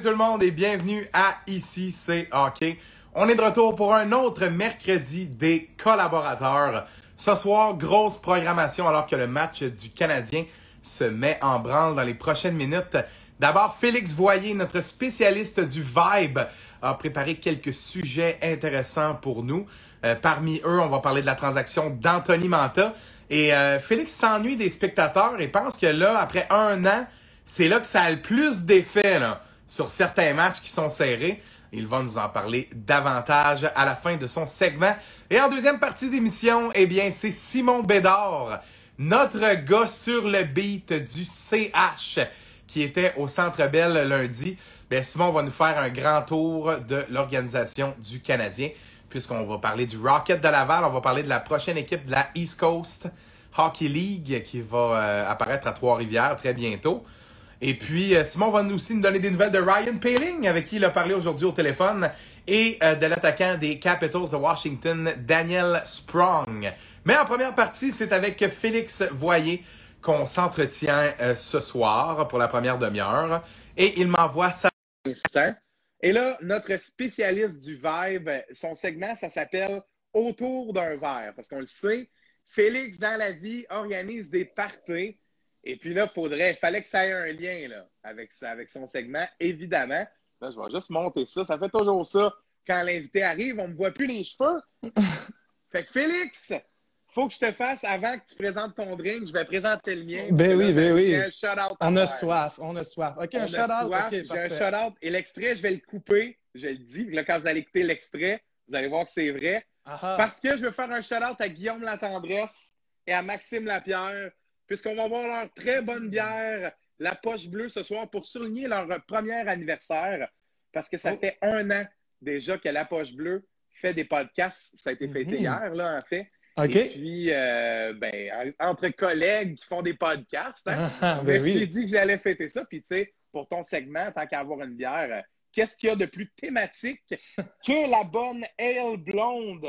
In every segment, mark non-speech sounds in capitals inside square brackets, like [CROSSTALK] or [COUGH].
Salut tout le monde et bienvenue à Ici c'est Hockey. On est de retour pour un autre mercredi des collaborateurs. Ce soir, grosse programmation alors que le match du Canadien se met en branle dans les prochaines minutes. D'abord, Félix Voyer, notre spécialiste du Vibe, a préparé quelques sujets intéressants pour nous. Euh, parmi eux, on va parler de la transaction d'Anthony Manta. Et euh, Félix s'ennuie des spectateurs et pense que là, après un an, c'est là que ça a le plus d'effet sur certains matchs qui sont serrés. Il va nous en parler davantage à la fin de son segment. Et en deuxième partie d'émission, eh bien, c'est Simon Bédard, notre gars sur le beat du CH, qui était au Centre Bell lundi. Bien, Simon va nous faire un grand tour de l'organisation du Canadien, puisqu'on va parler du Rocket de Laval, on va parler de la prochaine équipe de la East Coast Hockey League qui va euh, apparaître à Trois-Rivières très bientôt. Et puis, euh, Simon va nous aussi nous donner des nouvelles de Ryan Paling, avec qui il a parlé aujourd'hui au téléphone, et euh, de l'attaquant des Capitals de Washington, Daniel Sprong. Mais en première partie, c'est avec Félix Voyer qu'on s'entretient euh, ce soir pour la première demi-heure. Et il m'envoie instant. Et là, notre spécialiste du vibe, son segment, ça s'appelle Autour d'un verre. Parce qu'on le sait, Félix, dans la vie, organise des parties. Et puis là, faudrait, fallait que ça ait un lien là, avec, avec son segment, évidemment. Là, je vais juste monter ça. Ça fait toujours ça. Quand l'invité arrive, on ne me voit plus les cheveux. [LAUGHS] fait que Félix, faut que je te fasse avant que tu présentes ton drink. Je vais présenter le mien. Ben oui, ben oui. Un shout-out on a soif, on a soif. OK, on un shout-out? Okay, J'ai un shout-out. Et l'extrait, je vais le couper. Je le dis. Là, quand vous allez écouter l'extrait, vous allez voir que c'est vrai. Aha. Parce que je veux faire un shout-out à Guillaume Latendresse et à Maxime Lapierre puisqu'on va voir leur très bonne bière, la poche bleue, ce soir pour souligner leur premier anniversaire. Parce que ça Oh. fait un an déjà que la poche bleue fait des podcasts. Ça a été fêté Mhm. hier, là, en fait. OK. Et puis, euh, ben, en- entre collègues qui font des podcasts, hein, Ah, je ben oui. dit que j'allais fêter ça. Puis, tu sais, pour ton segment, tant qu'à avoir une bière, qu'est-ce qu'il y a de plus thématique [LAUGHS] que la bonne ale blonde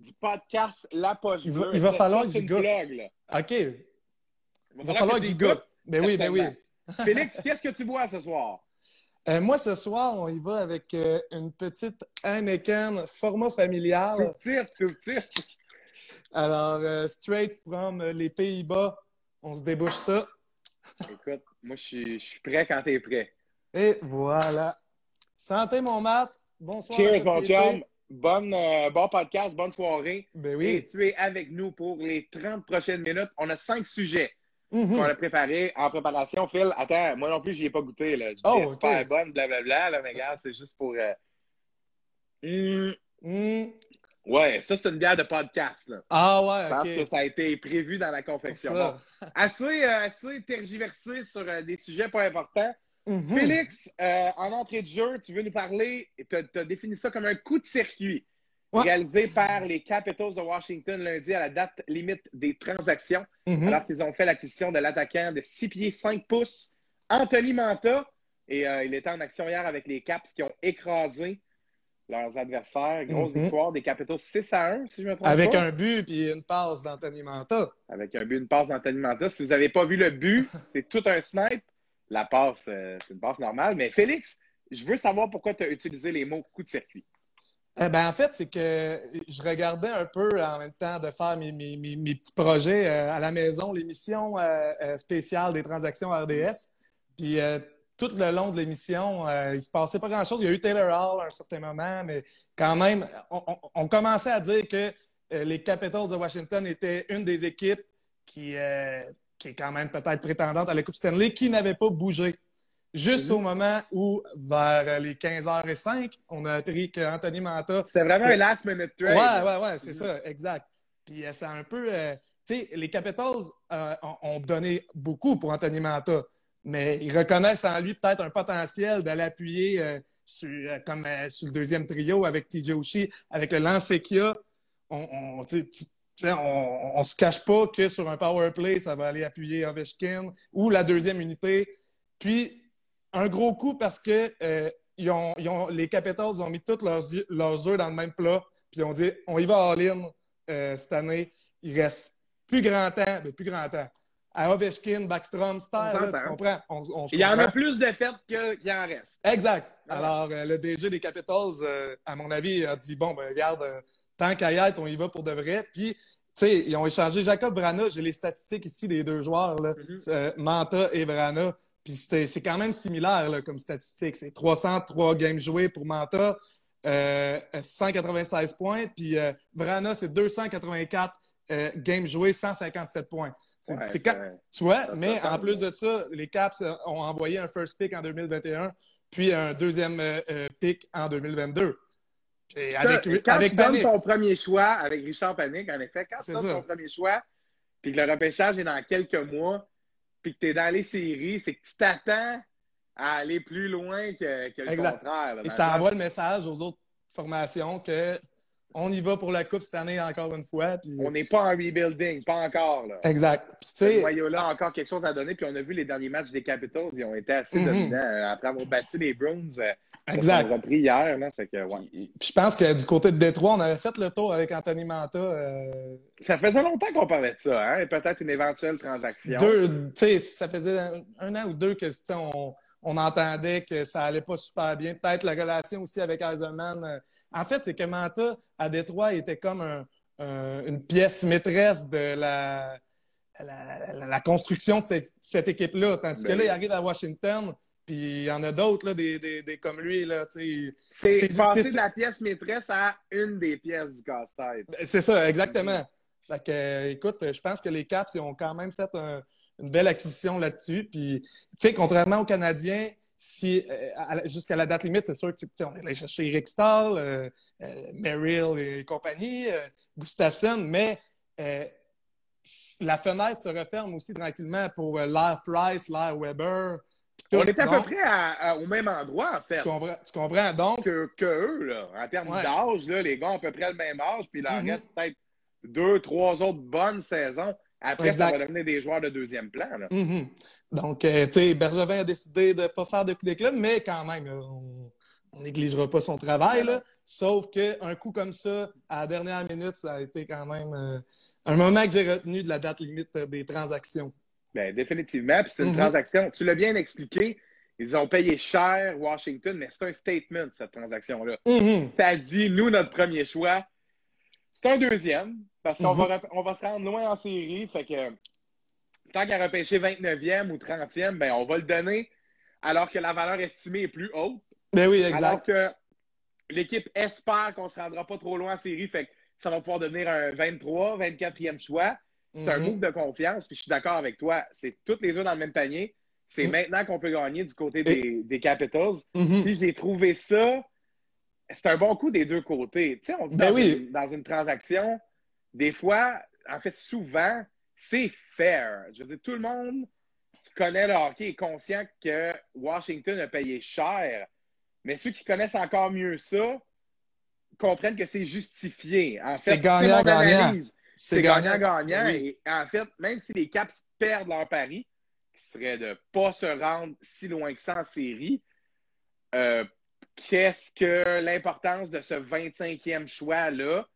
du podcast La Poche Il va- Bleue? il va falloir que. OK. Il va falloir j'y goûte. Ben oui, ben oui. Félix, qu'est-ce que tu bois ce soir? Euh, moi, ce soir, on y va avec euh, une petite Heineken format familial. Tu tires, tu tires. Alors, euh, straight from les Pays-Bas, on se débouche ça. Écoute, moi, je suis, prêt quand tu es prêt. Et voilà. Santé, mon Matt. Bonsoir. Cheers, mon chum. Bonne, euh, bon podcast, bonne soirée. Ben Et oui. tu es avec nous pour les 30 prochaines minutes. On a cinq sujets Mhm. qu'on a préparés en préparation. Phil, attends, moi non plus, j'y ai pas goûté. Là. Je Oh, est super bonne, blablabla. Là, mais regarde, c'est juste pour. euh, hum, Mhm. ouais, ça, c'est une bière de podcast. Là. Ah Je ouais, pense que OK. ça a été prévu dans la confection. Bon, assez, euh, assez tergiversé sur euh, des sujets pas importants. Mhm. Félix, euh, en entrée de jeu, tu veux nous parler, tu as, défini ça comme un coup de circuit Ouais. réalisé par les Capitals de Washington lundi à la date limite des transactions, Mhm. alors qu'ils ont fait l'acquisition de l'attaquant de 6 pieds 5 pouces, Anthony Manta. Et euh, il était en action hier avec les Caps qui ont écrasé leurs adversaires. Grosse Mhm. victoire des Capitals 6 à 1, si je me trompe Avec pas. un but puis une passe d'Anthony Manta. Avec un but, une passe d'Anthony Manta. Si vous n'avez pas vu le but, [LAUGHS] c'est tout un snipe. La passe, euh, c'est une passe normale. Mais Félix, je veux savoir pourquoi tu as utilisé les mots coup de circuit. Eh ben, en fait, c'est que je regardais un peu en même temps de faire mes, petits projets euh, à la maison, l'émission euh, euh, spéciale des transactions RDS. Puis tout le long de l'émission, il se passait pas grand-chose. Il y a eu Taylor Hall à un certain moment, mais quand même, on, commençait à dire que les Capitals de Washington étaient une des équipes qui, qui est quand même peut-être prétendante à la Coupe Stanley, qui n'avait pas bougé. Juste au moment où, vers euh, les 15h05, on a appris qu'Anthony Manta C'était vraiment un last minute trade. Ouais, ouais, ouais, c'est Mhm. ça, exact. Puis euh, c'est un peu. euh, tu sais, les Capitals euh, ont, donné beaucoup pour Anthony Manta, mais ils reconnaissent en lui peut-être un potentiel d'aller appuyer euh, sur, comme sur le deuxième trio avec TJ Oshie, avec le lancer qu'il a. On, on, on se cache pas que sur un power play, ça va aller appuyer Ovechkin ou la deuxième unité. Puis, un gros coup parce que euh, ils ont, ils ont- les Capitals ont mis tous leurs, yeux- leurs œufs dans le même plat, puis ils ont dit on y va all-in euh, cette année. Il reste plus grand temps, mais plus grand temps. à Ovechkin, Backstrom, Star, On là, tu s'entend. comprends? On- on se Il y en a plus de fêtes que- qu'il en reste. Exact. Ah ouais. Alors, euh, le DG des Capitals, euh, à mon avis, a dit bon, ben, regarde, euh, tant qu'à y être, on y va pour de vrai. Puis, tu sais, ils ont échangé Jacob Vrana. J'ai les statistiques ici des deux joueurs, là, Mhm. euh, Manta et Vrana. Puis, c'est quand même similaire là, comme statistique. C'est 303 games joués pour Manta, euh, 196 points. Puis, euh, Vrana, c'est 284 euh, games joués, 157 points. C'est Ouais, c'est quand- ouais. tu vois, Ça, mais en plus de ça, les Caps euh, ont envoyé un first pick en 2021, puis un deuxième euh, euh, pick en 2022. Et Ça, avec quand avec tu donnes Panic. ton premier choix avec Richard Panic, en effet, quand tu C'est donnes ça. ton premier choix, puis que le repêchage est dans quelques mois, puis que tu es dans les séries, c'est que tu t'attends à aller plus loin que, que le Exact. contraire. là, Et ça envoie le message aux autres formations que on y va pour la Coupe cette année encore une fois. Puis... On n'est pas en rebuilding, pas encore. Là. Exact. Ce noyau-là a encore quelque chose à donner. Puis on a vu les derniers matchs des Capitals, ils ont été assez Mhm. dominants. Après avoir battu les Bruins, euh, exact. s'est repris hier. Là, c'est que, ouais. Puis je pense que du côté de Détroit, on avait fait le tour avec Anthony Manta. euh, Ça faisait longtemps qu'on parlait de ça, hein? et peut-être une éventuelle transaction. Deux, tu sais, ça faisait un, un an ou deux que on, on entendait que ça allait pas super bien. Peut-être la relation aussi avec Eisenman. euh, En fait, c'est que Manta, à Détroit, était comme un- un- une pièce maîtresse de la, la, la- la construction de cette, cette équipe-là. Tandis Ben que là, oui. il arrive à Washington, puis il y en a d'autres, là, des, des, des comme lui. Là. C'est passer de la pièce maîtresse à une des pièces du casse-tête. Ben, C'est ça, exactement. Fait que, euh, écoute, je pense que les Caps ils ont quand même fait un- une belle acquisition là-dessus. Puis, tu sais, contrairement aux Canadiens, si euh, jusqu'à la date limite, c'est sûr que tu sais, on est allé chercher Eric Stahl, euh, euh, Merrill et compagnie, Gustafsson, mais la fenêtre se referme aussi tranquillement pour l'air Price, l'air Weber. tout. On est à Donc, peu près à- à- au même endroit, en fait, Tu comprends, tu comprends? Donc, que, que eux. Là. En termes Ouais. d'âge, là, les gars ont à peu près le même âge, puis il leur Mhm. reste peut-être deux, trois autres bonnes saisons. Après, Exact. ça va devenir des joueurs de deuxième plan. Là. Mhm. Donc, euh, tu sais, Bergevin a décidé de ne pas faire de coup d'éclat, mais quand même, on ne négligera pas son travail. Là. Sauf qu'un coup comme ça, à la dernière minute, ça a été quand même euh, un moment que j'ai retenu de la date limite euh, des transactions. Ben, définitivement. Puis c'est une Mhm. transaction. Tu l'as bien expliqué. Ils ont payé cher Washington, mais c'est un statement, cette transaction-là. Mhm. Ça dit, nous, notre premier choix, c'est un deuxième, parce qu'on Mhm. va, rep- on va se rendre loin en série. Fait que tant qu'à repêcher 29e ou 30e, ben, on va le donner alors que la valeur estimée est plus haute. Ben oui, Alors exact. que l'équipe espère qu'on ne se rendra pas trop loin en série. Fait que ça va pouvoir devenir un 23, 24e choix. C'est un Mhm. move de confiance, puis je suis d'accord avec toi. C'est toutes les œufs dans le même panier. C'est Mhm. maintenant qu'on peut gagner du côté des, des Capitals. Mhm. Puis j'ai trouvé ça. C'est un bon coup des deux côtés. Tu sais, on dit Ben dans, oui. une, dans une transaction, des fois, en fait, souvent, c'est fair. Je veux dire, tout le monde qui connaît le hockey est conscient que Washington a payé cher. Mais ceux qui connaissent encore mieux ça comprennent que c'est justifié. En C'est fait, gagnant, mon gagnant. analyse. C'est C'est gagnant-gagnant. Ben oui. Et en fait, même si les Caps perdent leur pari, qui serait de ne pas se rendre si loin que ça en série, euh, qu'est-ce que l'importance de ce 25e choix-là,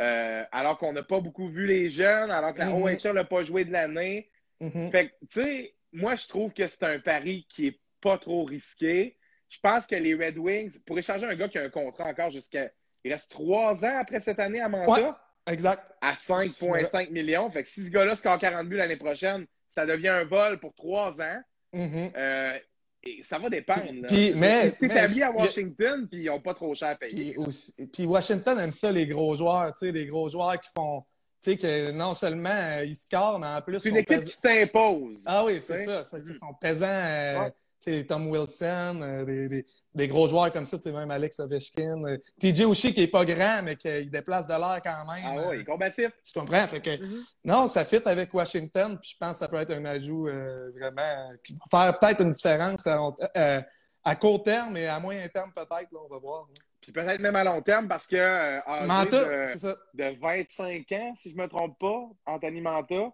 euh, alors qu'on n'a pas beaucoup vu les jeunes, alors que la Mhm. OHL n'a pas joué de l'année. Mhm. Fait que, tu sais, moi, je trouve que c'est un pari qui est pas trop risqué. Je pense que les Red Wings, pour échanger un gars qui a un contrat encore jusqu'à. Il reste trois ans après cette année à Manta, Ouais. Exact. à 5,5 millions. Fait que si ce gars-là score 40 buts l'année prochaine, ça devient un vol pour trois ans. Mhm. Euh, et ça va dépendre. là. Puis- mais- Ils s'établissent mais- à Washington, puis ils n'ont pas trop cher à payer. Puis, aussi- puis Washington aime ça, les gros joueurs, tu sais, des gros joueurs qui font, tu sais, que non seulement euh, ils scorent, mais en plus, C'est une équipe pes- qui s'impose. Ah oui, c'est ça. ça, Ils sont pesants. euh, Ouais. Tu sais, Tom Wilson, euh, des, des, des gros joueurs comme ça, tu sais, même Alex Ovechkin. euh, TJ Oshie qui est pas grand, mais qui déplace de l'air quand même. Ah euh, ouais, il est combatif. tu comprends? Fait que, non, ça fit avec Washington, puis je pense que ça peut être un ajout euh, vraiment euh, qui va faire peut-être une différence à, long- euh, à court terme et à moyen terme peut-être, là, on va voir. là. Puis peut-être même à long terme, parce que euh, Manta, de- c'est ça. de 25 ans, si je ne me trompe pas, Anthony Manta. Euh,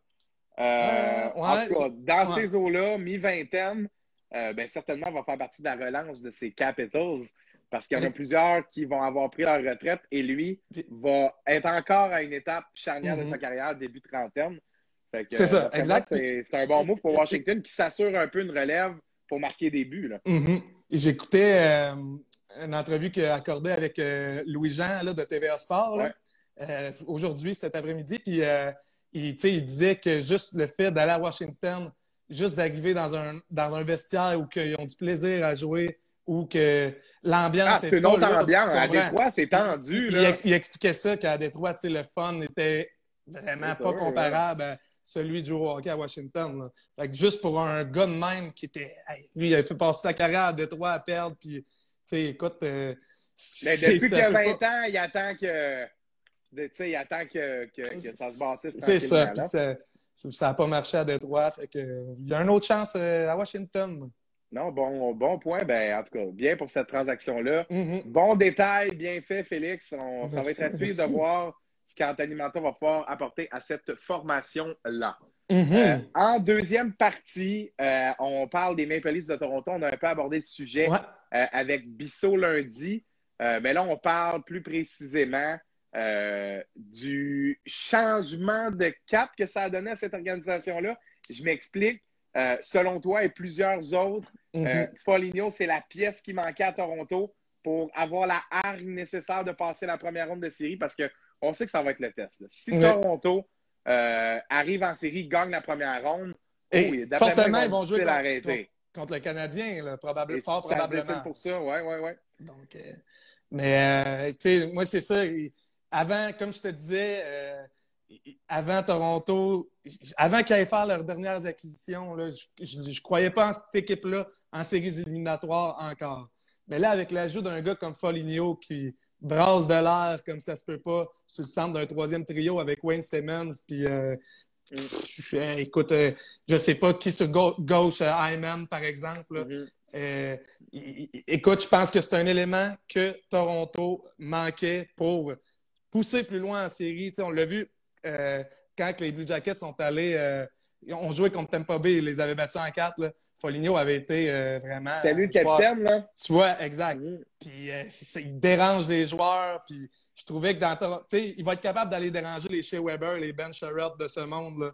Euh, ouais. en tout cas, dans Ouais. ces eaux-là, mi-vingtaine, euh, ben, certainement va faire partie de la relance de ces Capitals parce qu'il y en a plusieurs qui vont avoir pris leur retraite et lui va être encore à une étape charnière de Mhm. sa carrière, début trentaine. C'est ça, exact. C'est un bon move pour Washington qui s'assure un peu une relève pour marquer des buts. Mm-hmm. J'écoutais euh, une entrevue qu'il a accordée avec euh, Louis-Jean de TVA Sport euh, aujourd'hui, cet après-midi. Puis il, il, disait que juste le fait d'aller à Washington, juste d'arriver dans un, dans un vestiaire où ils ont du plaisir à jouer, ou que l'ambiance ah, est une autre ambiance. À Détroit, c'est tendu. Il, expliquait ça qu'à Détroit, le fun était vraiment pas comparable à celui de au hockey à Washington. Fait que juste pour un gars de même qui était. lui, il a fait passer sa carrière à Détroit à perdre, puis, écoute. Euh, Mais depuis que 20 ans, il attend que. il attend que, que, que ça se bâtisse. C'est ça. Ça n'a pas marché à Détroit. Fait que, il y a une autre chance euh, à Washington. Non, bon, bon point. Ben, en tout cas, bien pour cette transaction-là. Mm-hmm. Bon détail, bien fait, Félix. On, ça va être à suivre de voir ce qu'Anthony Manta va pouvoir apporter à cette formation-là. Mm-hmm. Euh, en deuxième partie, euh, on parle des Maple Leafs de Toronto. On a un peu abordé le sujet euh, avec Bissot lundi. mais là, on parle plus précisément du changement de cap que ça a donné à cette organisation-là. Je m'explique. selon toi et plusieurs autres, Mm Foligno, c'est la pièce qui manquait à Toronto pour avoir la hargne nécessaire de passer la première ronde de série parce qu'on sait que ça va être le test. Si Toronto euh, arrive en série, gagne la première ronde, et fortement, ils vont jouer contre, contre, le Canadien, probablement, fort probablement. pour ça, oui, oui, oui. Donc, euh, mais, euh, tu sais, moi, c'est ça. Avant, comme je te disais, avant Toronto, avant qu'ils aillent faire leurs dernières acquisitions, je ne croyais pas en cette équipe-là en séries éliminatoires encore. Mais là, avec l'ajout d'un gars comme Foligno qui brasse de l'air comme ça se peut pas sur le centre d'un troisième trio avec Wayne Simmons, puis euh, je, écoute, euh, je sais pas qui sur gauche, euh, Hyman, par exemple. Mm-hmm. écoute, je pense que c'est un élément que Toronto manquait pour pousser plus loin en série. on l'a vu quand les Blue Jackets sont allés on jouait contre Tampa Bay, ils les avaient battus en quatre. Là. Foligno avait été euh, vraiment. C'était lui le capitaine, là. Tu vois, exact. Mm. Puis euh, il dérange les joueurs. Puis je trouvais que dans. Tu sais, il va être capable d'aller déranger les Shea Weber, les Ben Sherrod de ce monde, là.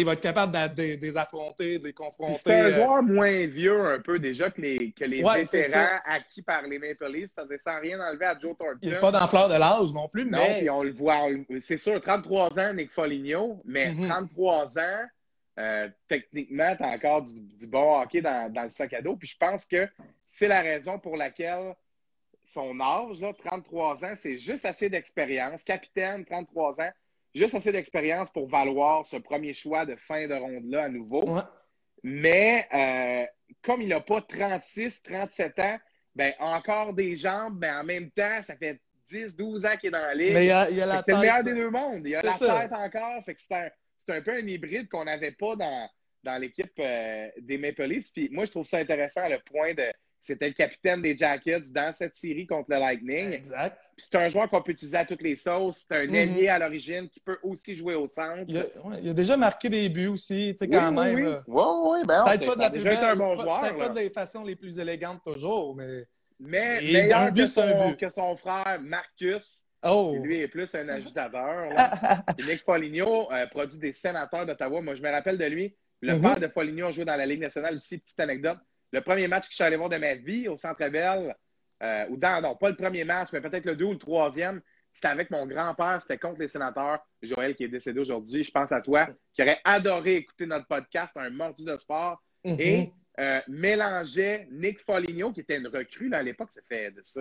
Il va être capable de, les affronter, de les confronter. C'est un euh, joueur moins vieux un peu déjà que les, que les vétérans acquis par les Maple Leafs. Ça ne sans rien enlever à Joe Thornton. Il n'est pas dans fleur de l'âge non plus, non, mais... on le voit. C'est sûr, 33 ans, Nick Foligno, mais 33 mm-hmm. ans, euh, techniquement, tu as encore du, bon hockey dans, le sac à dos. Puis je pense que c'est la raison pour laquelle son âge, 33 ans, c'est juste assez d'expérience. Capitaine, 33 ans, juste assez d'expérience pour valoir ce premier choix de fin de ronde-là à nouveau. Mais euh, comme il n'a pas 36, 37 ans, ben encore des jambes, mais en même temps, ça fait 10, 12 ans qu'il est dans la ligue. C'est le meilleur des deux mondes. Il a la tête encore. Fait que c'est un, peu un hybride qu'on n'avait pas dans, dans l'équipe euh, des Maple Leafs. Puis moi, je trouve ça intéressant, le point de c'était le capitaine des Jackets dans cette série contre le Lightning. Exact. Puis c'est un joueur qu'on peut utiliser à toutes les sauces. C'est un mm-hmm. ailier à l'origine qui peut aussi jouer au centre. Il a, déjà marqué des buts aussi, tu sais, quand même. Oui, oui, oui. Ben, peut-être pas de la plus belle, un bon joueur. Peut-être pas des façons les plus élégantes toujours, mais. Mais meilleur que, son, que son frère Marcus, Oh. Lui est plus un agitateur. [LAUGHS] Nick Foligno euh, produit des sénateurs d'Ottawa. Moi, je me rappelle de lui. Le mm-hmm. père de Foligno a joué dans la Ligue nationale aussi. Petite anecdote. Le premier match que je suis allé voir de ma vie au Centre Bell, euh, ou dans, non, pas le premier match, mais peut-être le deux ou le troisième, c'était avec mon grand-père, c'était contre les sénateurs. Joël qui est décédé aujourd'hui, je pense à toi, qui aurait adoré écouter notre podcast, un mordu de sport. Mm-hmm. Et euh, mélangeait Nick Foligno, qui était une recrue à l'époque, ça fait de ça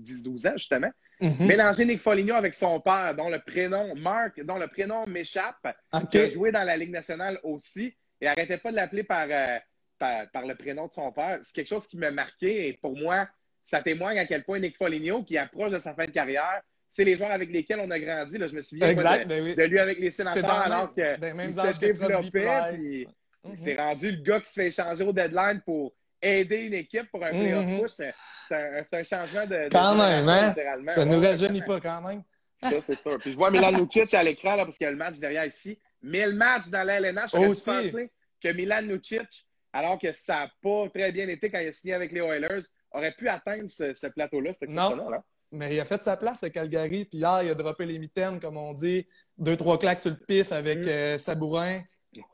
10-12 ans justement, Mm-hmm. Mélanger Nick Foligno avec son père, dont le prénom, Marc, dont le prénom m'échappe, qui a joué dans la Ligue nationale aussi, et arrêtait pas de l'appeler euh, par, par, le prénom de son père. C'est quelque chose qui m'a marqué, et pour moi, ça témoigne à quel point Nick Foligno, qui approche de sa fin de carrière, c'est les joueurs avec lesquels on a grandi. Là, je me souviens ben de, lui avec les sénateurs alors développé. Puis, mm C'est rendu le gars qui se fait échanger au deadline pour aider une équipe pour un playoff mm push, c'est un, changement de. Quand même, hein? Ça ne nous rajeunit pas quand même. Ça, c'est sûr. Puis je vois Milan Lucic à l'écran, parce qu'il y a le match derrière ici. Mais le match dans la LNH, j'aurais pensé que Milan Lucic, alors que ça n'a pas très bien été quand il a signé avec les Oilers, aurait pu atteindre ce, plateau-là. C'est exceptionnel. Non. Hein? Mais il a fait sa place à Calgary, puis hier, il a droppé les mitaines, comme on dit, deux, trois claques sur le pif avec mm. euh, Sabourin.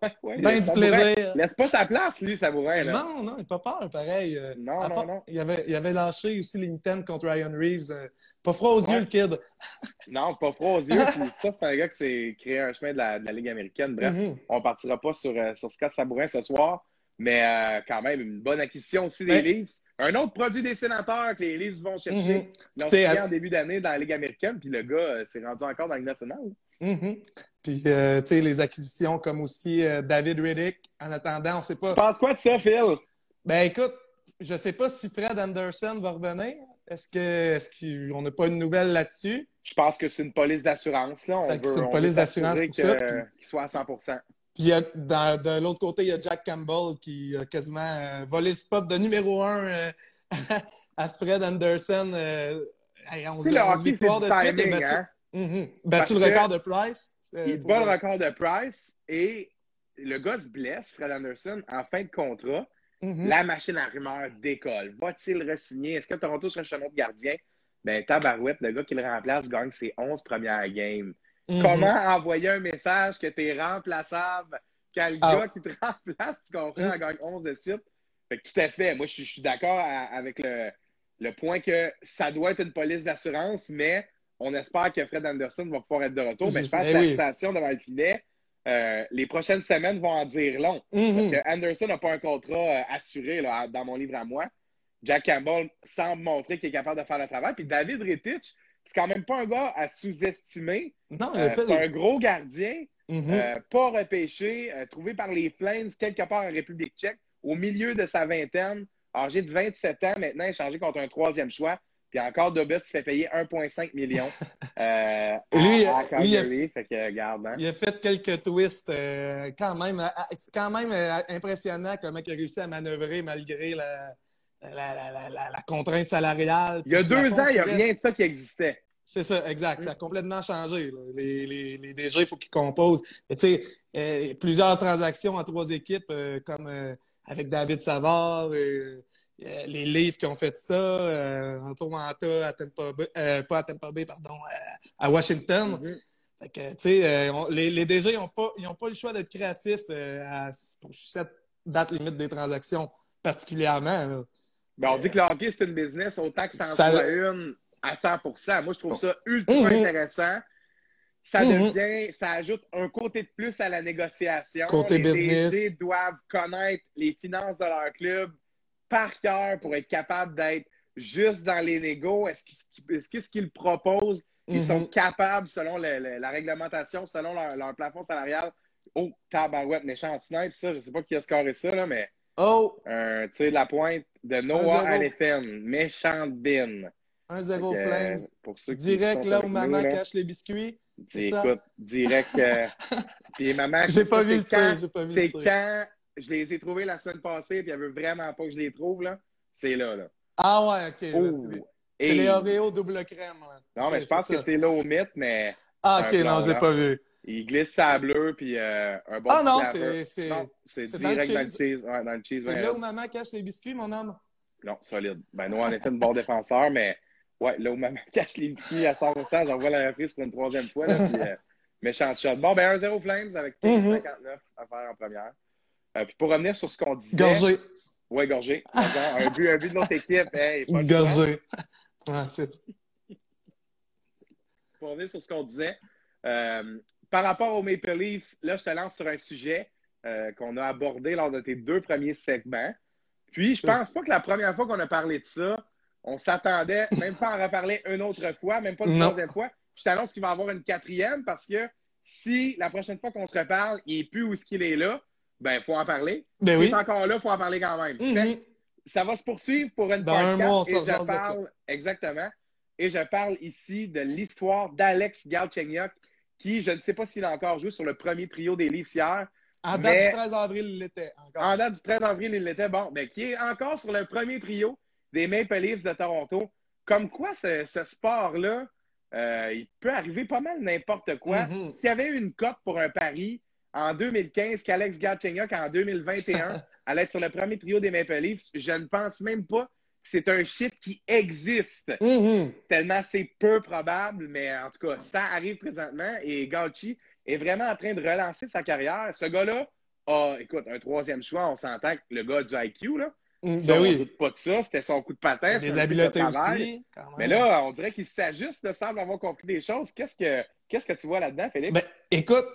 Ouais, ouais, Ben du Sabourin. plaisir. Laisse pas sa place, lui, Sabourin. Là. Non, non, il n'a pas peur, pareil. euh, Non, non, part- non. Il avait, il avait lâché aussi les mitaines contre Ryan Reeves. euh, pas froid aux Ouais. yeux, le kid. [LAUGHS] Non, pas froid aux yeux. Puis ça, c'est un gars qui s'est créé un chemin de la, de la Ligue américaine. Bref, Mhm. on partira pas sur, sur Scott Sabourin ce soir, mais quand même, une bonne acquisition aussi des. Leafs. Un autre produit des sénateurs que les Leafs vont chercher. Signé à- en début d'année dans la Ligue américaine, puis le gars euh, s'est rendu encore dans la Ligue nationale. Mhm. Puis, euh, tu sais, les acquisitions comme aussi euh, David Riddick. En attendant, on ne sait pas. Tu penses quoi de ça, Phil? Ben écoute, je ne sais pas si Fred Anderson va revenir. Est-ce que est-ce qu'on n'a pas une nouvelle là-dessus? Je pense que c'est une police d'assurance. là. On veut, c'est une police d'assurance pour ça, soit à 100 Puis il y a, dans- de l'autre côté, il y a Jack Campbell qui a quasiment euh, volé le spot de numéro un euh, [LAUGHS] à Fred Anderson. Euh, hey, 11, Tu sais, le 11 hockey, victoires de suite timing. battu, Hein? Mhm. battu le record de Price. euh, Il bat le record de Price et le gars se blesse, Fred Anderson, en fin de contrat. Mhm. La machine à rumeurs décolle. Va-t-il re-signer? Est-ce que Toronto cherche un autre gardien? Ben, Tabarouette, le gars qui le remplace, gagne ses 11 premières games. Mhm. Comment envoyer un message que tu es remplaçable quand le Ah. gars qui te remplace, tu comprends, Mm. gagne 11 de suite? Fait que tout à fait. Moi, je suis- je suis d'accord avec le, le point que ça doit être une police d'assurance, mais on espère que Fred Anderson va pouvoir être de retour. Mais je pense Eh que la oui. situation devant le filet, euh, les prochaines semaines vont en dire long. Mhm. Parce que Anderson n'a pas un contrat euh, assuré là, dans mon livre à moi. Jack Campbell semble montrer qu'il est capable de faire le travail. Puis David Rittich, c'est quand même pas un gars à sous-estimer. Non, il Euh, fait c'est un gros gardien, Mhm. euh, pas repêché, euh, trouvé par les Flames quelque part en République tchèque, au milieu de sa vingtaine, âgé de 27 ans maintenant, échangé contre un troisième choix. Puis encore Dobus qui fait payer 1,5 million [LAUGHS] euh, à, Lui, à lui, il a-. Fait que, hein. Il a fait quelques twists euh, quand même. C'est quand même impressionnant comment il a réussi à manœuvrer malgré la, la, la, la, la- la contrainte salariale. Il y a deux ans, il n'y a rien de ça qui existait. C'est ça, exact. Mm. Ça a complètement changé. là. Les, les, les DG, il faut qu'ils composent. Mais Tu sais, euh, plusieurs transactions en trois équipes, euh, comme euh, avec David Savard, les livres qui ont fait ça, en Toronto, à Tampa Bay, pas à Tampa Bay, pardon, à Washington. Mhm. Fait que, tu sais, les, les DG n'ont pas, ils ont pas le choix d'être créatifs à, pour cette date limite des transactions, particulièrement. là. Ben, on dit que le hockey, c'est une business, autant que ça en Ça- soit une à 100% Moi, je trouve ça ultra Mhm. intéressant. Ça Mhm. devient, ça ajoute un côté de plus à la négociation. Côté les business. DG doivent connaître les finances de leur club par cœur pour être capables d'être juste dans les négos. Est-ce qu'ils est-ce que ce qu'ils proposent, ils sont capables, selon le- le- la réglementation, selon leur, leur plafond salarial, oh, tabarouette, méchant snipe, ça, je sais pas qui a scoré ça, là, mais Oh, un tir de la pointe de Noah 1-0. Alefin, méchante bin. 1-0 Fait que, Flames. Pour ceux qui Direct là où maman nous, là, cache les biscuits. Écoute, direct. euh, [LAUGHS] Puis maman, J'ai pas vu le quand- j'ai pas vu C'est quand je les ai trouvés la semaine passée, puis elle veut vraiment pas que je les trouve, là. C'est là, là. Ah ouais, ok. Oh. c'est Et- les Oreos double crème. là. Non, mais je pense que c'est là au mythe, mais Ah, ok, non, je l'ai pas vu. Il glisse sa bleue, puis euh, un bon Ah non, c'est c'est- Non, c'est c'est dans le direct dans le cheese. cheese. Ouais, dans le cheese. c'est là où maman cache les biscuits, mon homme. Non, solide. Ben, nous, on était une bon défenseur, mais ouais, là où maman [LAUGHS] cache les biscuits à 100%, j'envoie la reprise pour une troisième fois. Là, puis, euh, méchant shot. Bon, ben, 1-0 Flames avec 15,59 à faire en première. Euh, puis pour revenir sur ce qu'on disait. Gorgé. Ouais, gorgé. Un, but, un but de notre équipe. Hey, pas. Gorgé. Ouais, c'est ça. Pour revenir sur ce qu'on disait. euh, par rapport aux Maple Leafs, là, je te lance sur un sujet euh, qu'on a abordé lors de tes deux premiers segments. Puis, je pense pas que la première fois qu'on a parlé de ça, on s'attendait même pas à en reparler une autre fois, même pas une troisième fois. Je t'annonce qu'il va y avoir une quatrième parce que si la prochaine fois qu'on se reparle, il n'est plus où est-ce qu'il est là, ben, il faut en parler. Ben S'il oui. est encore là, il faut en parler quand même. Mhm. Fait que ça va se poursuivre pour une Dans un mois, on et se je parle exactement. Et je parle ici de l'histoire d'Alex Galchenyuk, qui, je ne sais pas s'il a encore joué sur le premier trio des Leafs hier. En date Mais- du 13 avril, il l'était encore. En date du 13 avril, il l'était bon, mais qui est encore sur le premier trio des Maple Leafs de Toronto. Comme quoi, ce, ce sport-là, euh, il peut arriver pas mal n'importe quoi. Mhm. S'il y avait eu une cote pour un pari en 2015 qu'Alex Galchenyuk en 2021 [LAUGHS] allait être sur le premier trio des Maple Leafs, je ne pense même pas c'est un shit qui existe. Mhm. Tellement c'est peu probable, mais en tout cas, ça arrive présentement et Gauchi est vraiment en train de relancer sa carrière. Ce gars-là a, écoute, un troisième choix, on s'entend que le gars a du IQ, là. Mm, Ça, ben on oui. doute pas de ça, c'était son coup de patin. Des habiletés de travail. aussi. Mais là, on dirait qu'il s'ajuste, semble avoir compris des choses. Qu'est-ce que, qu'est-ce que tu vois là-dedans, Félix? Ben, écoute,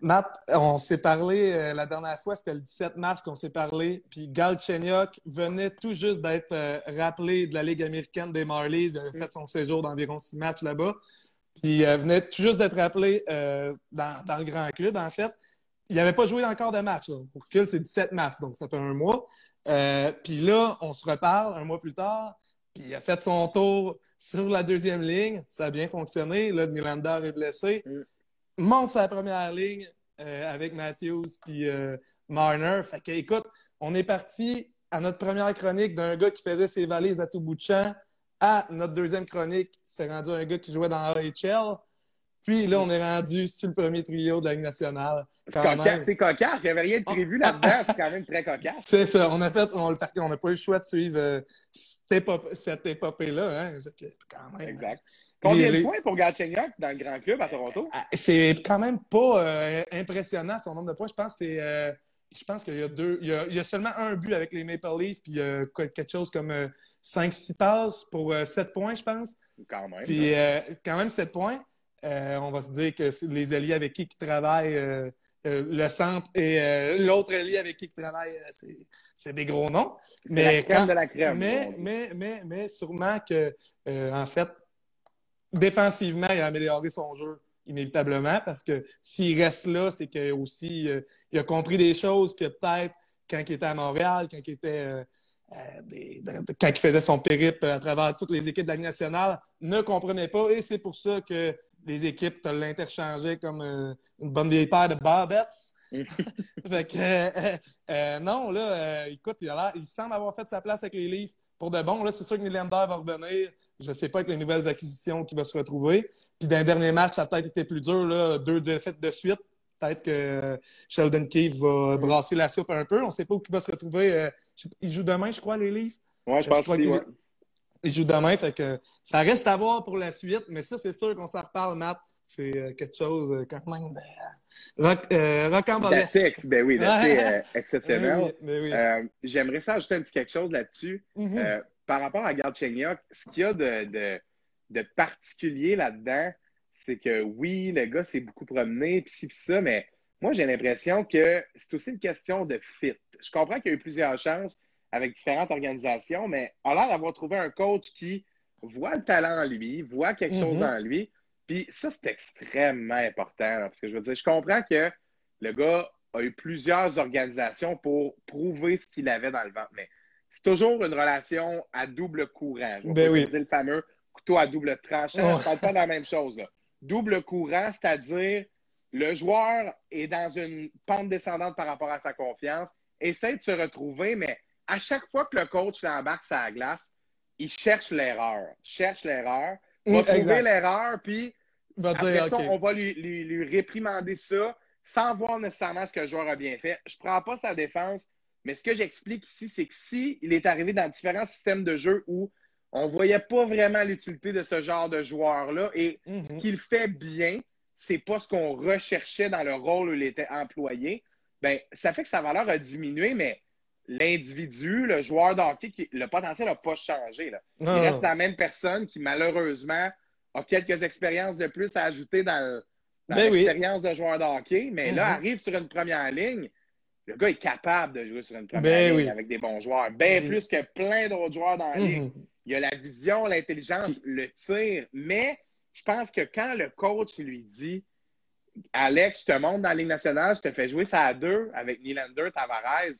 Matt, on s'est parlé euh, la dernière fois, c'était le 17 mars qu'on s'est parlé, puis Galchenyuk venait tout juste d'être euh, rappelé de la Ligue américaine des Marlies. Il avait fait son séjour d'environ six matchs là-bas. Puis il venait tout juste d'être rappelé euh, dans, dans le grand club, en fait. Il n'avait pas joué encore de match. Là. Au recul, c'est 17 mars, donc ça fait un mois. Euh, puis là, on se reparle un mois plus tard. Puis il a fait son tour sur la deuxième ligne. Ça a bien fonctionné. Là, Nylander est blessé. Mm. Monte sa première ligne euh, avec Matthews puis euh, Marner. Fait que, écoute, on est parti à notre première chronique d'un gars qui faisait ses valises à tout bout de champ à notre deuxième chronique. C'était rendu un gars qui jouait dans AHL. Puis là, on est rendu sur le premier trio de la Ligue nationale. C'est cocasse, c'est cocasse. Il n'y avait rien de prévu là-dedans. C'est quand même très cocasse. [LAUGHS] C'est ça. On a fait, on fait- on n'a pas eu le choix de suivre euh, cette, épop- cette épopée-là. Hein. Quand même. Exact. Combien de points pour Galchenyuk dans le grand club à Toronto? Ah, C'est quand même pas euh, impressionnant son nombre de points. Je pense que c'est. euh, je pense qu'il y a deux. Il y a, il y a seulement un but avec les Maple Leafs, puis euh, quelque chose comme 5-6 passes pour 7 points, je pense. Quand même. Puis euh, quand même 7 points. Euh, on va se dire que les alliés avec qui il travaille, euh, euh, le centre et euh, l'autre allié avec qui il travaille, euh, c'est- des gros noms. La Mais crème quand- de la crème. mais, mais, mais, mais sûrement que, euh, en fait, défensivement, il a amélioré son jeu inévitablement parce que s'il reste là, c'est que aussi euh, il a compris des choses que peut-être quand il était à Montréal, quand il était euh, euh, des- de- quand il faisait son périple à travers toutes les équipes de la Ligue nationale, ne comprenait pas. Et c'est pour ça que les équipes te l'interchangeaient comme une bonne vieille paire de barbettes. [LAUGHS] fait que, non, là, écoute, il, a l'air- il semble avoir fait sa place avec les Leafs pour de bon. Là, c'est sûr que Nylander va revenir. Je ne sais pas avec les nouvelles acquisitions qu'il va se retrouver. Puis dans le dernier match, ça a peut-être été plus dur, là, deux défaites de suite. Peut-être que euh, Sheldon Keefe va brasser la soupe un peu. On ne sait pas où il va se retrouver. Euh, il joue demain, je crois, les Leafs? Ouais, je pense que ouais. Il joue demain, fait que ça reste à voir pour la suite, mais ça, c'est sûr qu'on s'en reparle, Matt. C'est euh, quelque chose euh, quand même de euh, rocambolesque. It. Ben oui, c'est euh, exceptionnel. Mais [LAUGHS] oui, oui. Euh, J'aimerais ça ajouter un petit quelque chose là-dessus. Mhm. Euh, par rapport à Galchenyuk, ce qu'il y a de, de, de particulier là-dedans, c'est que oui, le gars s'est beaucoup promené, pis ci, pis ça, mais moi, j'ai l'impression que c'est aussi une question de fit. Je comprends qu'il y a eu plusieurs chances avec différentes organisations, mais a l'air d'avoir trouvé un coach qui voit le talent en lui, voit quelque chose en lui. Puis ça, c'est extrêmement important. là, parce que je veux dire, je comprends que le gars a eu plusieurs organisations pour prouver ce qu'il avait dans le ventre. Mais c'est toujours une relation à double courant. Je vais Ben oui. le fameux couteau à double tranchant. Oh. Pas de la même chose. là. Double courant, c'est-à-dire le joueur est dans une pente descendante par rapport à sa confiance, essaie de se retrouver, mais à chaque fois que le coach l'embarque la glace, il cherche l'erreur. Cherche l'erreur. Va trouver l'erreur, puis va après dire, ça, OK. on va lui, lui- lui réprimander ça sans voir nécessairement ce que le joueur a bien fait. Je prends pas sa défense, mais ce que j'explique ici, c'est que si il est arrivé dans différents systèmes de jeu où on voyait pas vraiment l'utilité de ce genre de joueur-là et Mhm. ce qu'il fait bien, c'est pas ce qu'on recherchait dans le rôle où il était employé, ben ça fait que sa valeur a diminué, mais l'individu, le joueur de hockey, qui- le potentiel n'a pas changé. Là. Il reste la même personne qui, malheureusement, a quelques expériences de plus à ajouter dans, dans Ben oui. l'expérience de joueur de hockey, mais là, Mhm. arrive sur une première ligne. Le gars est capable de jouer sur une première Ben ligne oui. avec des bons joueurs, bien Oui. plus que plein d'autres joueurs dans la ligue. Mhm. Il a la vision, l'intelligence, le tir, mais je pense que quand le coach lui dit Alex, je te monte dans la Ligue nationale, je te fais jouer ça à deux avec Nylander, Tavares,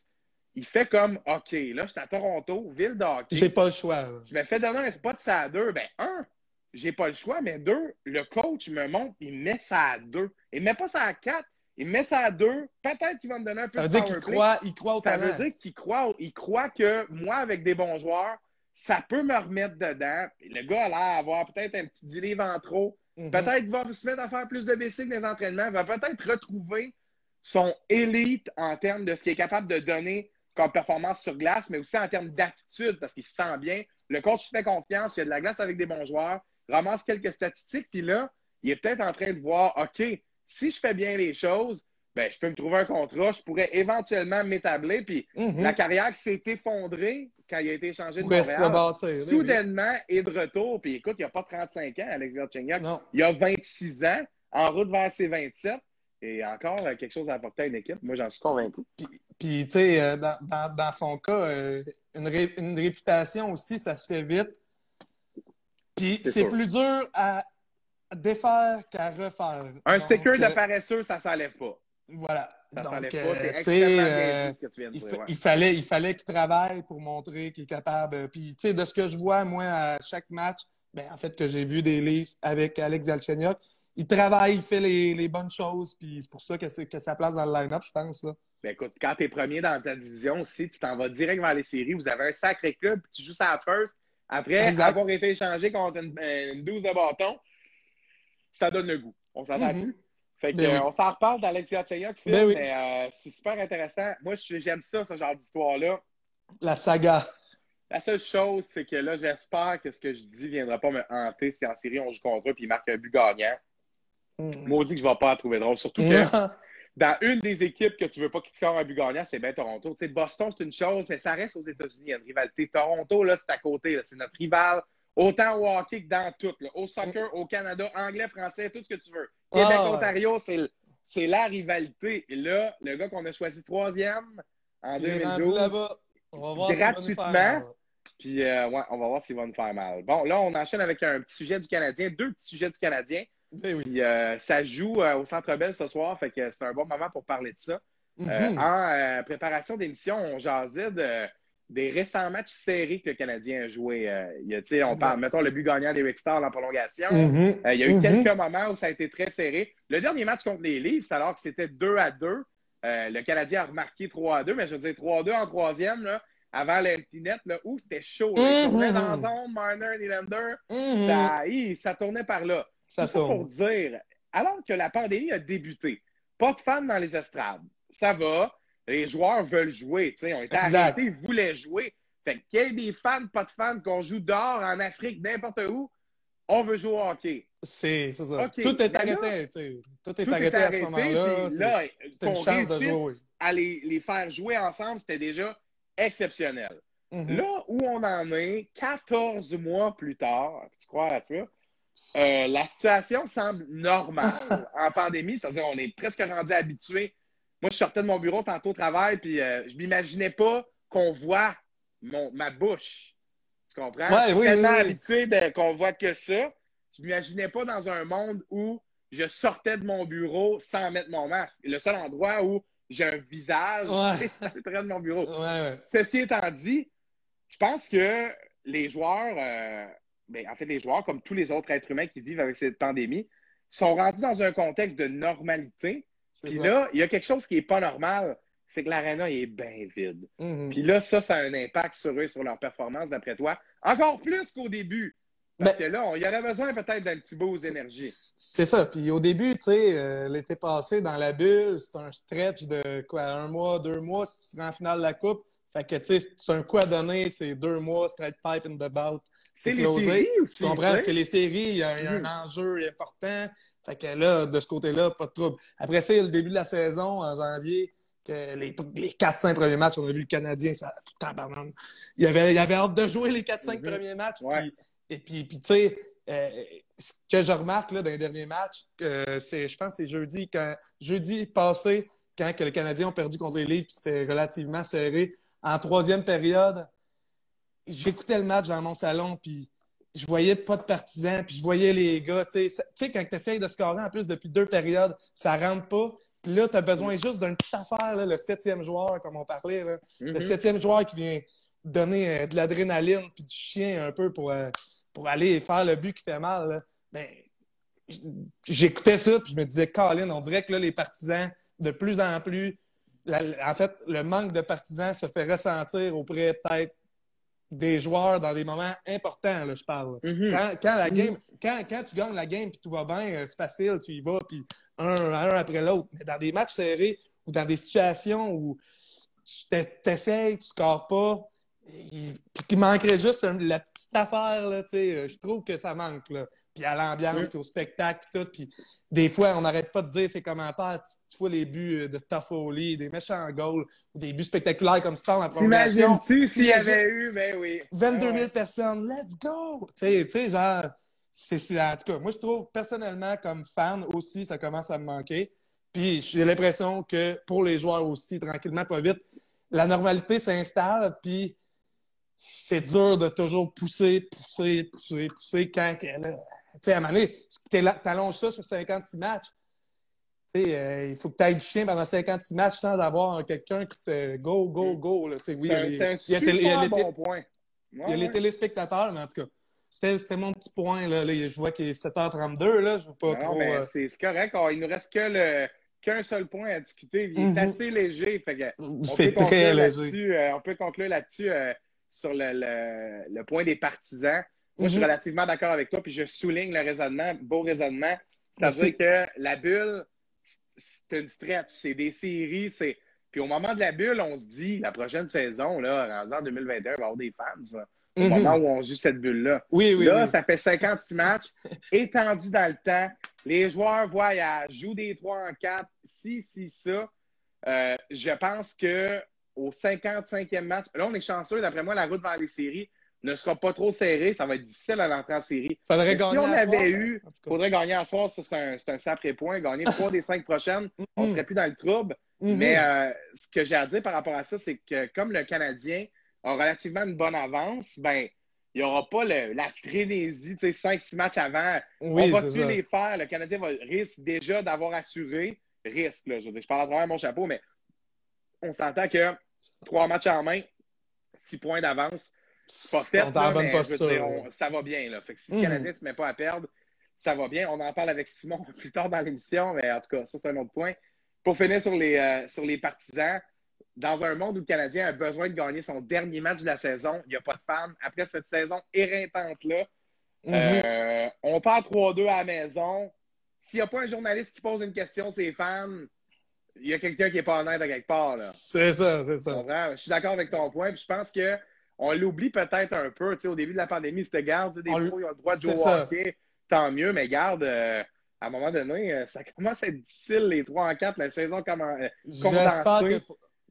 il fait comme OK, là, je suis à Toronto, ville de hockey. J'ai pas le choix. là. Je me fais donner un spot ça à deux. Ben, un, j'ai pas le choix, mais deux, le coach me montre, il met ça à deux. Il met pas ça à quatre, il met ça à deux. Peut-être qu'il va me donner un peu Ça veut de dire qu'il croit, il croit au Ça talent. veut dire qu'il croit, il croit que moi, avec des bons joueurs, ça peut me remettre dedans. Le gars a l'air d'avoir peut-être un petit 10 livres en trop. Mhm. Peut-être qu'il va se mettre à faire plus de basics dans les entraînements. Il va peut-être retrouver son élite en termes de ce qu'il est capable de donner comme performance sur glace, mais aussi en termes d'attitude, parce qu'il se sent bien. Le coach fait confiance, il y a de la glace avec des bons joueurs, ramasse quelques statistiques, puis là, il est peut-être en train de voir, OK, si je fais bien les choses, ben, je peux me trouver un contrat, je pourrais éventuellement m'établir. Puis Mhm. la carrière qui s'est effondrée quand il a été échangé de Montréal, rebâtir, oui, oui. soudainement est de retour. Puis écoute, il n'a pas 35 ans, Alex Galchenyuk. Il a 26 ans, en route vers ses 27. Et encore euh, quelque chose à apporter à une équipe. Moi, j'en suis convaincu. Puis, tu sais, euh, dans, dans, dans son cas, euh, une, ré- une réputation aussi, ça se fait vite. Puis, C'est plus dur à défaire qu'à refaire. Un Donc, sticker de euh, paresseux, ça s'enlève pas. Voilà. Ça Donc, s'enlève euh, pas. C'est extrêmement bien euh, ce que tu viens de il, dire. fa- ouais. il fallait, il fallait qu'il travaille pour montrer qu'il est capable. Puis, tu sais, de ce que je vois, moi, à chaque match, ben, en fait, que j'ai vu des livres avec Alex Galchenyuk, il travaille, il fait les, les bonnes choses, puis c'est pour ça que, c'est, que sa place dans le line-up, je pense. Là. Ben écoute, quand tu es premier dans ta division aussi, tu t'en vas direct vers les séries. Vous avez un sacré club, puis tu joues ça à first. Après Exact. avoir été échangé contre une, une douze de bâton, ça donne le goût. On s'entend Mhm. dessus? Fait que, Ben oui. euh, on s'en reparle d'Alex Phil, Ben oui. mais euh, c'est super intéressant. Moi, j'aime ça, ce genre d'histoire-là. La saga. La seule chose, c'est que là, j'espère que ce que je dis ne viendra pas me hanter si en série on joue contre eux puis il marque un but gagnant. Mm. Maudit que je ne vais pas la trouver drôle. Surtout que dans une des équipes que tu veux pas qu'il score un but gagnant, c'est bien Toronto. Tu sais, Boston, c'est une chose, mais ça reste aux États-Unis. Il y a une rivalité. Toronto, là, c'est à côté. C'est notre rival. Autant au hockey que dans tout. là. Au soccer, au Canada, anglais, français, tout ce que tu veux. Québec, Ah, c'est la rivalité. Et là, le gars qu'on a choisi troisième en Il est rendu 2012, là-bas. On va voir faire Gratuitement. puis euh, ouais, on va voir s'il va nous faire mal. Bon, là, on enchaîne avec un petit sujet du Canadien, deux petits sujets du Canadien. Oui. Puis euh, ça joue euh, au Centre Bell ce soir, fait que c'est un bon moment pour parler de ça. Mhm. en préparation d'émission, on jasait de- des récents matchs serrés que le Canadien a joué. Euh, il y a, on parle, mettons, le but gagnant d'Eric Starr en prolongation. Mhm. Euh, il y a eu Mhm. quelques moments où ça a été très serré. Le dernier match contre les Leafs, alors que c'était 2 à 2, euh, le Canadien a remarqué 3 à 2, mais je veux dire 3 à 2 en troisième, là, avant l'empty là, où c'était chaud. là. Il Mhm. tournait dans la zone, Marner, Nylander, ça, hi, ça tournait par là. Ça ça pour dire, alors que la pandémie a débuté, pas de fans dans les estrades, ça va, les joueurs veulent jouer, tu sais, on était arrêtés, ils voulaient jouer. Fait qu'il y ait des fans, pas de fans, qu'on joue dehors, en Afrique, n'importe où, on veut jouer au hockey. C'est ça. Tout est arrêté. tu sais. Tout est Tout arrêté à ce moment-là. là, c'est une chance de jouer. à les, les faire jouer ensemble, c'était déjà exceptionnel. Mhm. Là où on en est, 14 mois plus tard, tu crois à ça? euh, la situation semble normale [LAUGHS] en pandémie, c'est-à-dire on est presque rendu habitué. Moi, je sortais de mon bureau tantôt au travail, puis euh, je m'imaginais pas qu'on voit mon, ma bouche. Tu comprends? Ouais, je suis oui, tellement oui, habitué qu'on voit que ça. Je m'imaginais pas dans un monde où je sortais de mon bureau sans mettre mon masque. Le seul endroit où j'ai un visage, Ouais. [LAUGHS] c'est l'intérieur de mon bureau. Ouais. Ceci étant dit, je pense que les joueurs, euh, ben, en fait, les joueurs, comme tous les autres êtres humains qui vivent avec cette pandémie, sont rendus dans un contexte de normalité. Puis ça. là, il y a quelque chose qui n'est pas normal, c'est que l'aréna est bien vide. Mhm. Puis là, ça, ça a un impact sur eux, sur leur performance, d'après toi. Encore plus qu'au début. Parce Ben- que là, on y aurait besoin peut-être d'un petit boost d'énergie. C'est ça. Puis au début, tu sais, euh, l'été passé, dans la bulle, c'est un stretch de quoi, un mois, deux mois si tu rends en finale de la Coupe. Fait que, tu sais, c'est un coup à donner, c'est deux mois, straight pipe in the bout. C'est les séries aussi. Tu comprends? C'est les séries, il y a, y a Mhm. un enjeu important. Fait que là, de ce côté-là, pas de trouble. Après ça, il y a le début de la saison, en janvier, que les, les 4-5 premiers matchs, on a vu le Canadien, ça tabarnak. Il avait, il avait hâte de jouer les 4-5 Mhm. premiers matchs. Ouais. Puis, et puis, puis tu sais, euh, ce que je remarque là, dans les derniers matchs, euh, c'est, je pense que c'est jeudi, quand, jeudi passé, quand que les Canadiens ont perdu contre les Leafs, puis c'était relativement serré. En troisième période, j'écoutais le match dans mon salon, puis je voyais pas de partisans, puis je voyais les gars. Tu sais, quand tu essayes de scorer en plus depuis deux périodes, ça rentre pas. Puis là, tu as besoin juste d'une petite affaire, là, le septième joueur, comme on parlait. là. Le Mhm. septième joueur qui vient donner euh, de l'adrénaline puis du chien un peu pour, euh, pour aller faire le but qui fait mal. là. Ben, j'écoutais ça, puis je me disais, Colin, on dirait que là, les partisans, de plus en plus, la- en fait, le manque de partisans se fait ressentir auprès peut-être des joueurs dans des moments importants, là, je parle. Mhm. Quand, quand la game, quand, quand tu gagnes la game puis tout va bien, euh, c'est facile, tu y vas, puis un, un après l'autre. Mais dans des matchs serrés ou dans des situations où tu t'es- t'essayes, tu scores pas, il, puis qu'il manquerait juste la petite affaire, là, tu sais, euh, je trouve que ça manque. Là. Puis à l'ambiance, Oui. puis au spectacle, puis tout. Puis des fois, on n'arrête pas de dire ces commentaires. Tu, vois les buts euh, de Toffoli, des méchants goals, ou des buts spectaculaires comme ça en prolongation. T'imagines-tu s'il y avait eu, ben oui. 22 Ah 000 ouais. personnes, let's go! Tu sais, tu sais, genre, c'est, en tout cas, moi, je trouve personnellement, comme fan aussi, ça commence à me manquer. Puis j'ai l'impression que pour les joueurs aussi, tranquillement, pas vite, la normalité s'installe, puis c'est dur de toujours pousser, pousser, pousser, pousser quand tu sais, à un moment donné, t'allonges ça sur 56 matchs. Tu sais, euh, il faut que tu ailles du chien pendant 56 matchs sans avoir quelqu'un qui te go, go, go. Là. Oui, il y a les- C'est un, il y a les bon point. il y a les téléspectateurs, mais en tout cas, c'était, mon petit point. Là. Là, je vois qu'il est 7h32. Là, je veux pas Non, trop. mais euh, c'est correct. Oh, il nous reste que le qu'un seul point à discuter. Il est Mhm. assez léger. C'est peut très conclure léger. là-dessus, euh, on peut conclure là-dessus euh, sur le, le- le point des partisans. Moi, je suis Mhm. relativement d'accord avec toi, puis je souligne le raisonnement, beau raisonnement. C'est-à-dire que la bulle, c'est une stretch, c'est des séries, c'est. Puis au moment de la bulle, on se dit, la prochaine saison, là, en 2021, il va y avoir des fans, là, au Mhm. moment où on joue cette bulle-là. Oui, oui, là, oui. ça fait 56 matchs, étendu dans le temps. Les joueurs voyagent, jouent des 3 en 4, si, si, ça. Euh, je pense que au 55e match, là, on est chanceux. D'après moi, la route vers les séries ne sera pas trop serrée. Ça va être difficile à l'entrée en série. Faudrait Si gagner on à soir, avait eu, il cas. faudrait gagner à soir. Ça, c'est un, un sacré point. Gagner trois des cinq prochaines, on Mhm. serait plus dans le trouble. Mhm. Mais euh, ce que j'ai à dire par rapport à ça, c'est que comme le Canadien a relativement une bonne avance, ben il n'y aura pas le- la frénésie, tu sais, 5-6 matchs avant. oui, on va tuer ça. les faire. Le Canadien va, risque déjà d'avoir assuré, risque, là, je veux dire, je parle à travers mon chapeau, mais on s'entend que trois matchs en main, six points d'avance, pas en là, mais je veux posture. dire, on- ça va bien. Là. Fait que si le Mhm. Canadien ne se met pas à perdre, ça va bien. On en parle avec Simon [LAUGHS] plus tard dans l'émission, mais en tout cas, ça, c'est un autre point. Pour finir sur les, euh, sur les partisans, dans un monde où le Canadien a besoin de gagner son dernier match de la saison, il n'y a pas de fans. Après cette saison éreintante-là, Mhm. euh, on part 3-2 à la maison. S'il n'y a pas un journaliste qui pose une question, ses fans, il y a quelqu'un qui n'est pas honnête à quelque part. Là. C'est ça, c'est ça. Je suis d'accord avec ton point. Puis je pense que on l'oublie peut-être un peu. Tu sais, au début de la pandémie, c'était garde. Des On fois, ils ont le droit de jouer au hockey. Tant mieux, mais garde, euh, à un moment donné, euh, ça [LAUGHS] commence à être difficile, les 3 en 4, la saison commence. euh, J'espère que,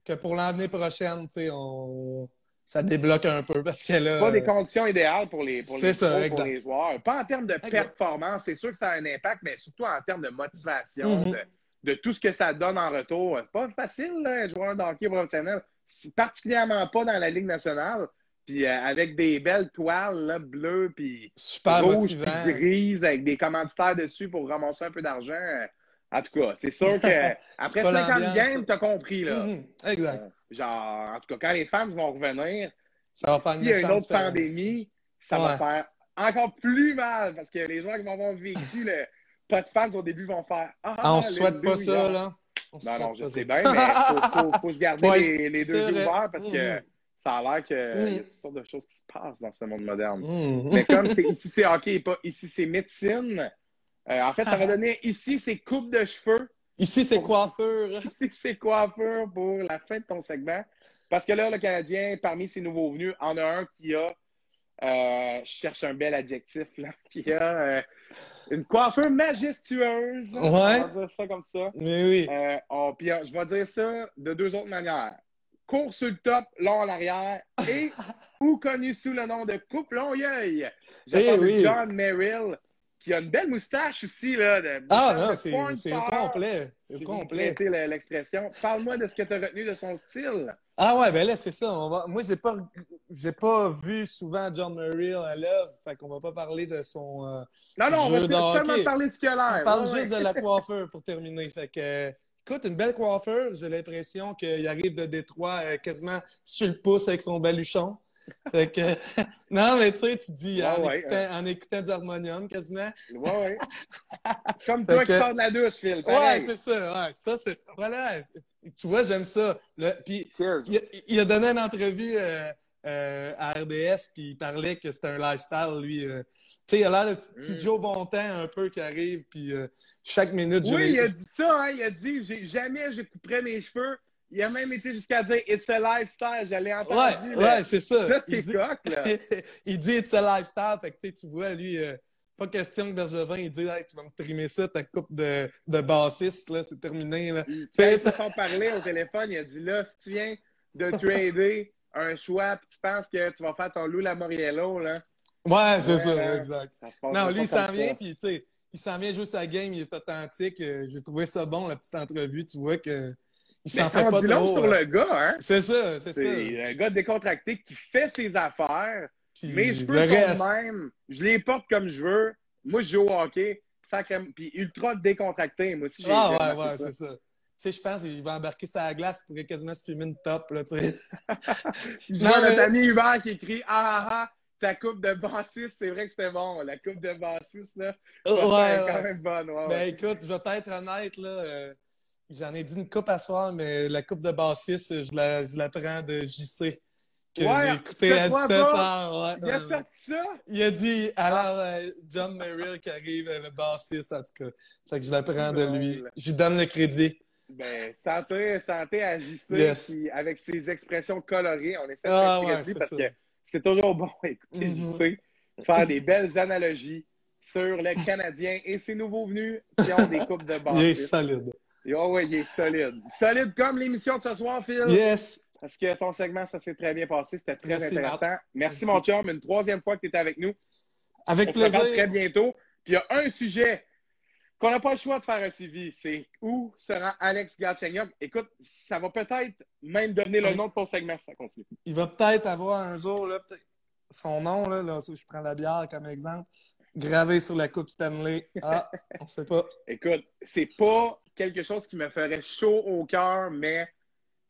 que pour l'année prochaine, on... ça débloque un peu parce que là. pas des conditions idéales pour les, pour les ça, pros, pour exact. les joueurs. Pas en termes de performance, c'est sûr que ça a un impact, mais surtout en termes de motivation, Mhm. de, de tout ce que ça donne en retour. C'est pas facile, là, être joueur de hockey professionnel, particulièrement pas dans la Ligue nationale. Puis euh, avec des belles toiles là, bleues, puis super rouges, motivant. puis grises, avec des commanditaires dessus pour ramasser un peu d'argent. euh, En tout cas, c'est sûr que [LAUGHS] après pas 50 l'ambiance, games, t'as compris, là. Mhm. Exact. Genre, en tout cas, quand les fans vont revenir, Ça va faire une s'il y a une autre différence. pandémie, ça Ouais. va faire encore plus mal parce que les joueurs qui vont avoir vécu [LAUGHS] le pas de fans au début vont faire Ah, Ah, on souhaite pas ça, là. On se Non, non, je sais bien, mais faut, faut, faut se garder [LAUGHS] Ouais, les, les deux yeux ouverts parce que Mhm. ça a l'air qu'il y a toutes sortes de choses qui se passent dans ce monde moderne. Mhm. Mais comme [LAUGHS] ici c'est hockey et pas ici c'est médecine, euh, en fait, ça va donner ici c'est coupe de cheveux, Ici, c'est coiffure. [LAUGHS] ici c'est coiffure pour la fin de ton segment. Parce que là, le Canadien, parmi ses nouveaux venus, en a un qui a, euh, je cherche un bel adjectif, là, [LAUGHS] qui a euh, une coiffure majestueuse. Ouais. On va dire ça comme ça. Mais oui. Euh, oh, puis, je vais dire ça de deux autres manières. Court sur le top, long en arrière et [LAUGHS] ou connu sous le nom de Coupe Longueuil. Je Eh oui. John Merrill, qui a une belle moustache aussi. Là, de, Ah non, c'est complet. C'est si complet. l'expression. Parle-moi de ce que tu as retenu de son style. Ah ouais, ben là, c'est ça. On va... Moi, j'ai pas j'ai pas vu souvent John Murray à l'œuvre, fait qu'on va pas parler de son. euh, Non, non, on va seulement parler de ce qu'il a l'air. On parle Ouais, juste de la coiffeur pour terminer. Fait que, euh, écoute, une belle coiffeur. J'ai l'impression qu'il arrive de Détroit euh, quasiment sur le pouce avec son baluchon. Fait que, [LAUGHS] non, mais tu sais, tu dis en, Ouais, ouais, écoutant, en écoutant du harmonium quasiment. Ouais, ouais. [LAUGHS] Comme toi que- qui sors de la douche, Phil. Ouais, pareil. c'est ça. Ouais, ça, c'est. Voilà. Tu vois, j'aime ça. Le- Puis, Cheers. il a, il a donné une entrevue euh, euh, à RDS, puis il parlait que c'était un lifestyle, lui. euh. tu sais, il a l'air de petit Mm. Joe Bontemps un peu qui arrive, puis euh, chaque minute, je Oui, il a dit ça, hein, il a dit jamais je couperai mes cheveux. Il a même été jusqu'à dire It's a lifestyle. Je l'ai entendu. Ouais, ouais, c'est ça. Ça, c'est il, dit, coq, là. [LAUGHS] il dit it's a lifestyle. Fait que, tu vois, lui, euh, pas question que Bergevin il dise hey, tu vas me trimer ça, ta coupe de, de bassiste, là, c'est terminé. Là. Ils se sont parlé au téléphone, il a dit là, si tu viens de trader un choix puis tu penses que tu vas faire ton Lou Lamoriello, là. Ouais, c'est Ouais, ça, exact. ça Non, lui, il s'en vient, puis tu sais, il s'en vient jouer sa game, il est authentique. euh, J'ai trouvé ça bon, la petite entrevue. Tu vois que il s'en fait pas dit long trop. sur hein. le gars, hein? C'est ça, c'est ça. C'est un gars décontracté qui fait ses affaires. Puis Mes cheveux le sont reste, de même. Je les porte comme je veux. Moi, je joue au hockey. Sacré... Puis ultra décontracté. Moi aussi, j'ai Ah ouais, ouais, c'est ça. Tu sais, je pense qu'il va embarquer sa glace, pourrait quasiment se fumer une top, là, tu sais. [LAUGHS] Je Non, vois mais- notre ami Hubert qui écrit Ah ah ah, ta coupe de bassiste, c'est vrai que c'était bon. La coupe de bassiste, là, Ouais, c'est ouais. quand même bonne. ouais, Ben ouais. écoute, je vais être honnête, là. euh, J'en ai dit une coupe à soir, mais la coupe de bassiste, je la, je la prends de JC. Que Ouais, j'ai écouté à cette 17 fois-là, heures. ouais, Il a sorti ça? Il a dit, alors, euh, John Merrill qui arrive, euh, le bassiste, en tout cas. Fait que je la prends de lui. Je lui donne le crédit. Ben, santé, santé à JC, Yes. qui, avec ses expressions colorées. On essaie de Ah, ouais, parce ça. que c'est toujours bon écouter. JC faire des belles analogies sur le Canadien et ses nouveaux venus qui ont des coupes de [LAUGHS] Il est bassiste. solide. Oh oui, il est solide. Solide comme l'émission de ce soir, Phil. Yes! Parce que ton segment, ça s'est très bien passé. C'était très Merci, intéressant. Marc. Merci, Merci. mon chum. Une troisième fois que tu étais avec nous. Avec On se reparle très plaisir. bientôt. Puis il y a un sujet qu'on n'a pas le choix de faire un suivi. C'est où sera Alex Galchenyuk? Écoute, ça va peut-être même donner le nom de ton segment si ça continue. Il va peut-être avoir un jour, là, son nom, là, là, je prends la bière comme exemple, gravé sur la Coupe Stanley. Ah, on sait pas. [LAUGHS] Écoute, c'est pas quelque chose qui me ferait chaud au cœur, mais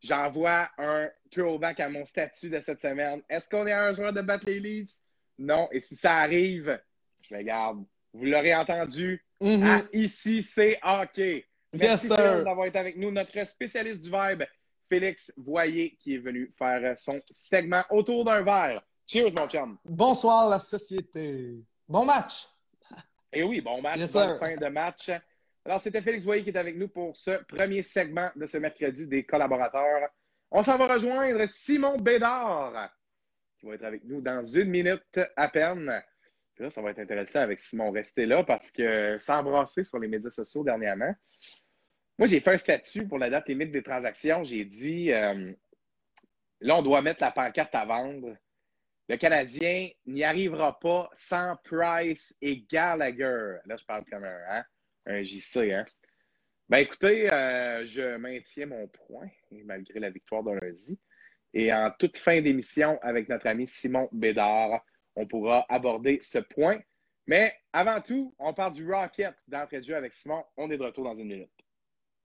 j'envoie un throwback à mon statut de cette semaine. Est-ce qu'on est un joueur de battre les Leafs? Non. Et si ça arrive, je regarde. Vous l'aurez entendu. Mhm. à Ici, c'est hockey. Merci Yes, d'avoir été avec nous. Notre spécialiste du vibe, Félix Voyer, qui est venu faire son segment autour d'un verre. Cheers, mon chum. Bonsoir, la société. Bon match! Et oui, bon match, Yes, bonne fin de match. Alors, c'était Félix Voyer qui est avec nous pour ce premier segment de ce mercredi des collaborateurs. On s'en va rejoindre Simon Bédard, qui va être avec nous dans une minute à peine. Puis là, ça va être intéressant avec Simon. Restez là parce que s'embrasser sur les médias sociaux dernièrement. Moi, j'ai fait un statut pour la date limite des transactions. J'ai dit, euh, là, on doit mettre la pancarte à vendre. Le Canadien n'y arrivera pas sans Price et Gallagher. Là, je parle comme un, hein, un JC. Hein? Ben écoutez, euh, je maintiens mon point, malgré la victoire de lundi. Et en toute fin d'émission, avec notre ami Simon Bédard, on pourra aborder ce point. Mais avant tout, on parle du Rocket d'entrée de jeu avec Simon. On est de retour dans une minute.